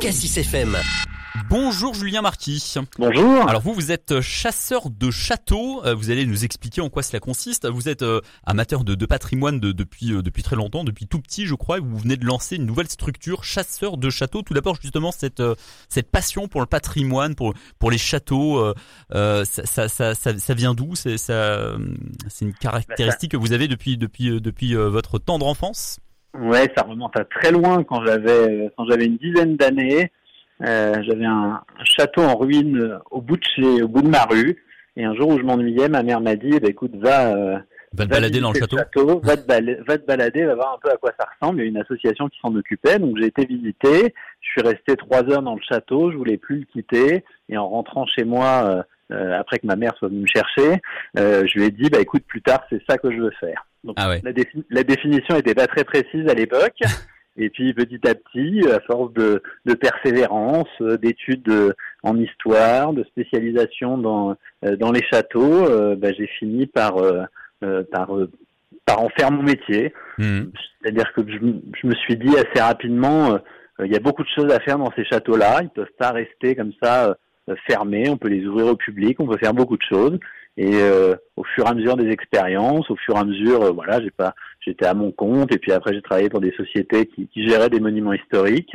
Cassis FM. Bonjour Julien Marquis. Bonjour. Alors vous, vous êtes chasseur de châteaux. Euh, Vous allez nous expliquer en quoi cela consiste. Vous êtes euh, amateur de, de patrimoine de- depuis euh, depuis très longtemps, depuis tout petit, je crois. Et vous venez de lancer une nouvelle structure, chasseur de châteaux. Tout d'abord, justement, cette euh, cette passion pour le patrimoine, pour pour les châteaux, euh, euh, ça, ça, ça, ça, ça vient d'où? C'est euh, une caractéristique que vous avez depuis depuis euh, depuis euh, votre tendre enfance? Ouais, ça remonte à très loin quand j'avais quand j'avais une dizaine d'années. Euh, j'avais un, un château en ruine euh, au bout de chez, au bout de ma rue. Et un jour où je m'ennuyais, ma mère m'a dit, bah, écoute, va, euh, Va te balader dans le château. va, te bala- va te balader, va voir un peu à quoi ça ressemble. Il y a une association qui s'en occupait, donc j'ai été visiter. Je suis resté trois heures dans le château, je voulais plus le quitter. Et en rentrant chez moi, euh, après que ma mère soit venue me chercher, euh, je lui ai dit, bah écoute, plus tard, c'est ça que je veux faire. Donc, Ah ouais. la, défi- la définition était pas très précise à l'époque. Et puis petit à petit, à force de, de persévérance, euh, d'études euh, en histoire, de spécialisation dans, euh, dans les châteaux, euh, bah, j'ai fini par, euh, euh, par, euh, par en faire mon métier. Hmm. C'est-à-dire que je, me suis dit assez rapidement, euh, euh, il y a beaucoup de choses à faire dans ces châteaux-là. Ils peuvent pas rester comme ça euh, fermés. On peut les ouvrir au public. On peut faire beaucoup de choses. Et euh, au fur et à mesure des expériences, au fur et à mesure, euh, voilà, j'ai pas, j'étais à mon compte. Et puis après, j'ai travaillé pour des sociétés qui, qui géraient des monuments historiques.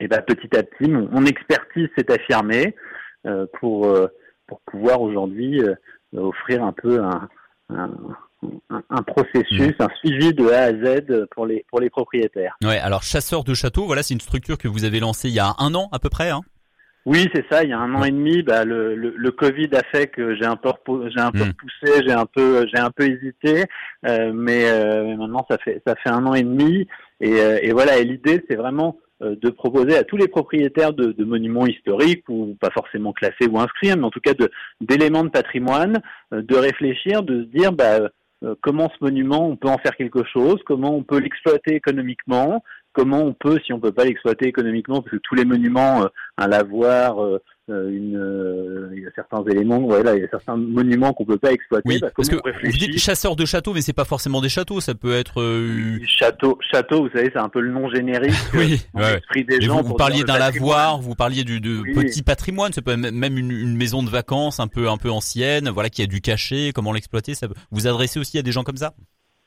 Et ben petit à petit, mon, mon expertise s'est affirmée euh, pour pour pouvoir aujourd'hui offrir un peu un, un, processus, un suivi de A à Z pour les pour les propriétaires. Ouais. Alors chasseur de châteaux, voilà, c'est une structure que vous avez lancée il y a un an à peu près. Hein? Oui, c'est ça. Il y a un an et demi, bah, le, le, le Covid a fait que j'ai un peu j'ai un peu Mm. repoussé, j'ai un peu j'ai un peu hésité, euh, mais, euh, mais maintenant ça fait ça fait un an et demi et, euh, et voilà. Et l'idée c'est vraiment euh, de proposer à tous les propriétaires de, de monuments historiques ou pas forcément classés ou inscrits, hein, mais en tout cas de d'éléments de patrimoine, euh, de réfléchir, de se dire bah euh, comment ce monument on peut en faire quelque chose, comment on peut l'exploiter économiquement, comment on peut, si on peut pas l'exploiter économiquement, parce que tous les monuments, euh, un lavoir, euh, euh, une, euh, il y a certains éléments, voilà, il y a certains monuments qu'on peut pas exploiter. Oui, bah, parce que on vous dites chasseur de châteaux, mais c'est pas forcément des châteaux, ça peut être. euh, Château, château, vous savez, c'est un peu le nom générique. Oui, ouais. des gens vous, vous parliez d'un lavoir, vous parliez du de Oui. petit patrimoine, ça peut être même une, une maison de vacances un peu un peu ancienne, voilà, qui a du cachet, comment l'exploiter, ça peut- vous adressez aussi à des gens comme ça?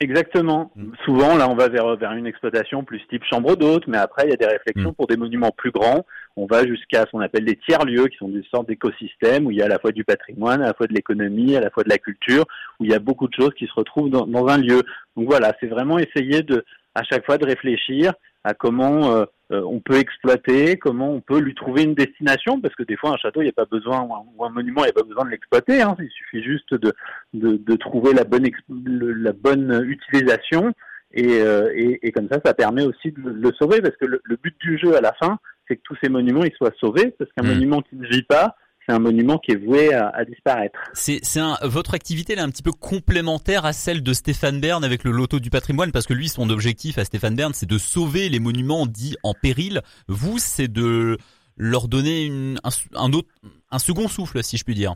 Exactement. Mm. Souvent, là, on va vers, vers une exploitation plus type chambre d'hôte, mais après, il y a des réflexions Mm. pour des monuments plus grands. On va jusqu'à ce qu'on appelle des tiers-lieux, qui sont des sortes d'écosystèmes où il y a à la fois du patrimoine, à la fois de l'économie, à la fois de la culture, où il y a beaucoup de choses qui se retrouvent dans, dans un lieu. Donc voilà, c'est vraiment essayer de, à chaque fois, de réfléchir à comment euh, euh, on peut exploiter, comment on peut lui trouver une destination, parce que des fois, un château, il n'y a pas besoin, ou un, monument, il n'y a pas besoin de l'exploiter. Hein. Il suffit juste de, de, de trouver la bonne, la bonne utilisation. Et, euh, et, et comme ça, ça permet aussi de le, sauver, parce que le, le but du jeu à la fin, c'est que tous ces monuments ils soient sauvés, parce qu'un Mm. monument qui ne vit pas, c'est un monument qui est voué à, à disparaître. C'est votre activité elle est un petit peu complémentaire à celle de Stéphane Bern avec le loto du patrimoine parce que lui son objectif à Stéphane Bern c'est de sauver les monuments dits en péril. Vous c'est de leur donner une, un, un autre un second souffle si je puis dire.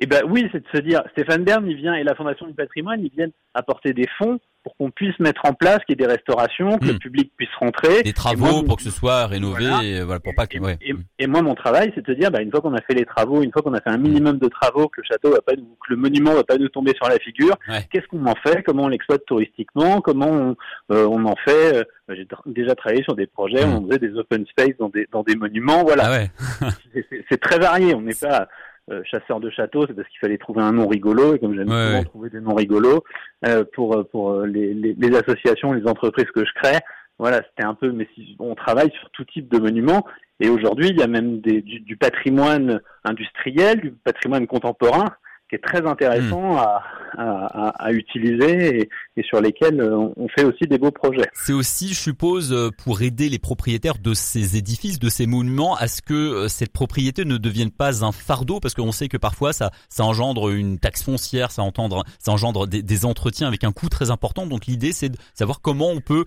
Et ben oui, c'est de se dire, Stéphane Bern, il vient et la Fondation du patrimoine, ils viennent apporter des fonds pour qu'on puisse mettre en place, qu'il y ait des restaurations, que le public puisse rentrer. Des travaux moi, pour que ce soit rénové Voilà. et voilà pour pas que ouais. et- et moi, mon travail, c'est de se dire, bah, une fois qu'on a fait les travaux, une fois qu'on a fait un minimum de travaux, que le château va pas nous, que le monument va pas nous tomber sur la figure, Ouais. qu'est-ce qu'on en fait? Comment on l'exploite touristiquement? Comment on, euh, on en fait? Euh, J'ai tra- déjà travaillé sur des projets où Mm. on faisait des open space dans des, dans des monuments. Voilà, Ah ouais. c'est très varié. On n'est pas euh, chasseur de châteaux, c'est parce qu'il fallait trouver un nom rigolo et comme j'aime Ouais, souvent ouais. trouver des noms rigolos euh, pour euh, pour euh, les, les, les associations, les entreprises que je crée. Voilà, c'était un peu. Mais si, on travaille sur tout type de monuments et aujourd'hui il y a même des, du, du patrimoine industriel, du patrimoine contemporain qui est très intéressant Hmm. à, à, à, à utiliser et, et sur lesquels euh, on fait aussi des beaux projets. C'est aussi, je suppose, euh, pour aider les propriétaires de ces édifices, de ces monuments, à ce que euh, cette propriété ne devienne pas un fardeau, parce qu'on sait que parfois ça, ça engendre une taxe foncière, ça, entendre, ça engendre des, des entretiens avec un coût très important. Donc l'idée, c'est de savoir comment on peut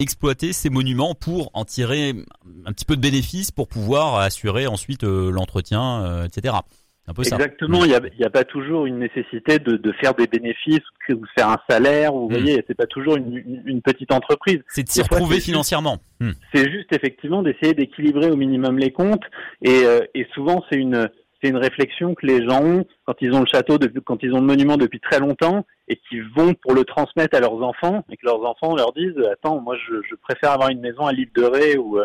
exploiter ces monuments pour en tirer un petit peu de bénéfice pour pouvoir assurer ensuite l'entretien, Exactement, il n'y a, y a, pas toujours une nécessité de, de faire des bénéfices ou de faire un salaire. Vous hmm. voyez, c'est pas toujours une, une, petite entreprise. C'est de s'y retrouver financièrement. C'est juste effectivement d'essayer d'équilibrer au minimum les comptes et, euh, et souvent c'est une c'est une réflexion que les gens ont quand ils ont le château, depuis, quand ils ont le monument depuis très longtemps et qui vont pour le transmettre à leurs enfants et que leurs enfants leur disent attends moi je, je préfère avoir une maison à l'île de Ré ou,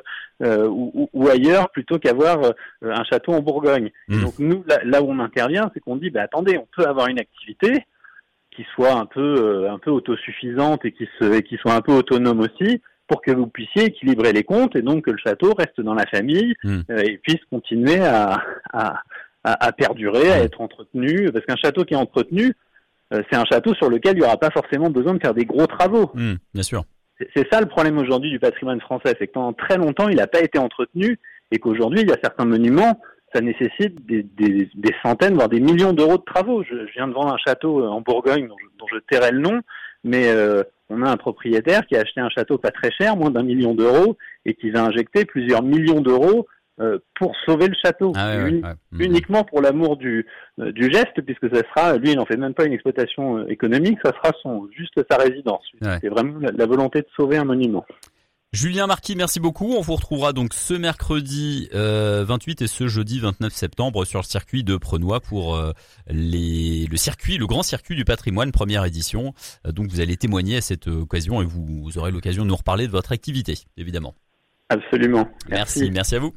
euh, ou, ou, ailleurs plutôt qu'avoir euh, un château en Bourgogne. Mmh. Donc nous là, là, où on intervient c'est qu'on dit bah attendez on peut avoir une activité qui soit un peu euh, un peu autosuffisante et qui se et qui soit un peu autonome aussi pour que vous puissiez équilibrer les comptes et donc que le château reste dans la famille mmh. et puisse continuer à, à à, à perdurer, à être entretenu, parce qu'un château qui est entretenu, euh, c'est un château sur lequel il n'y aura pas forcément besoin de faire des gros travaux. Mmh, bien sûr. C'est ça le problème aujourd'hui du patrimoine français, c'est que pendant très longtemps, il n'a pas été entretenu et qu'aujourd'hui, il y a certains monuments, ça nécessite des, des, des centaines, voire des millions d'euros de travaux. Je, je, viens de vendre un château euh, en Bourgogne dont je, dont je tairai le nom, mais euh, on a un propriétaire qui a acheté un château pas très cher, moins d'un million d'euros, et qui va injecter plusieurs millions d'euros euh, pour sauver le château, ah mmh. uniquement pour l'amour du, euh, du geste, puisque ça sera, lui, il n'en fait même pas une exploitation euh, économique, ça sera son juste sa résidence. C'est vraiment la, volonté de sauver un monument. Julien Marquis, merci beaucoup. On vous retrouvera donc ce mercredi euh, 28 et ce jeudi 29 septembre sur le circuit de Prenois pour les, le circuit, le grand circuit du patrimoine, première édition. donc vous allez témoigner à cette occasion et vous, vous aurez l'occasion de nous reparler de votre activité, évidemment. Absolument. merci, merci à vous.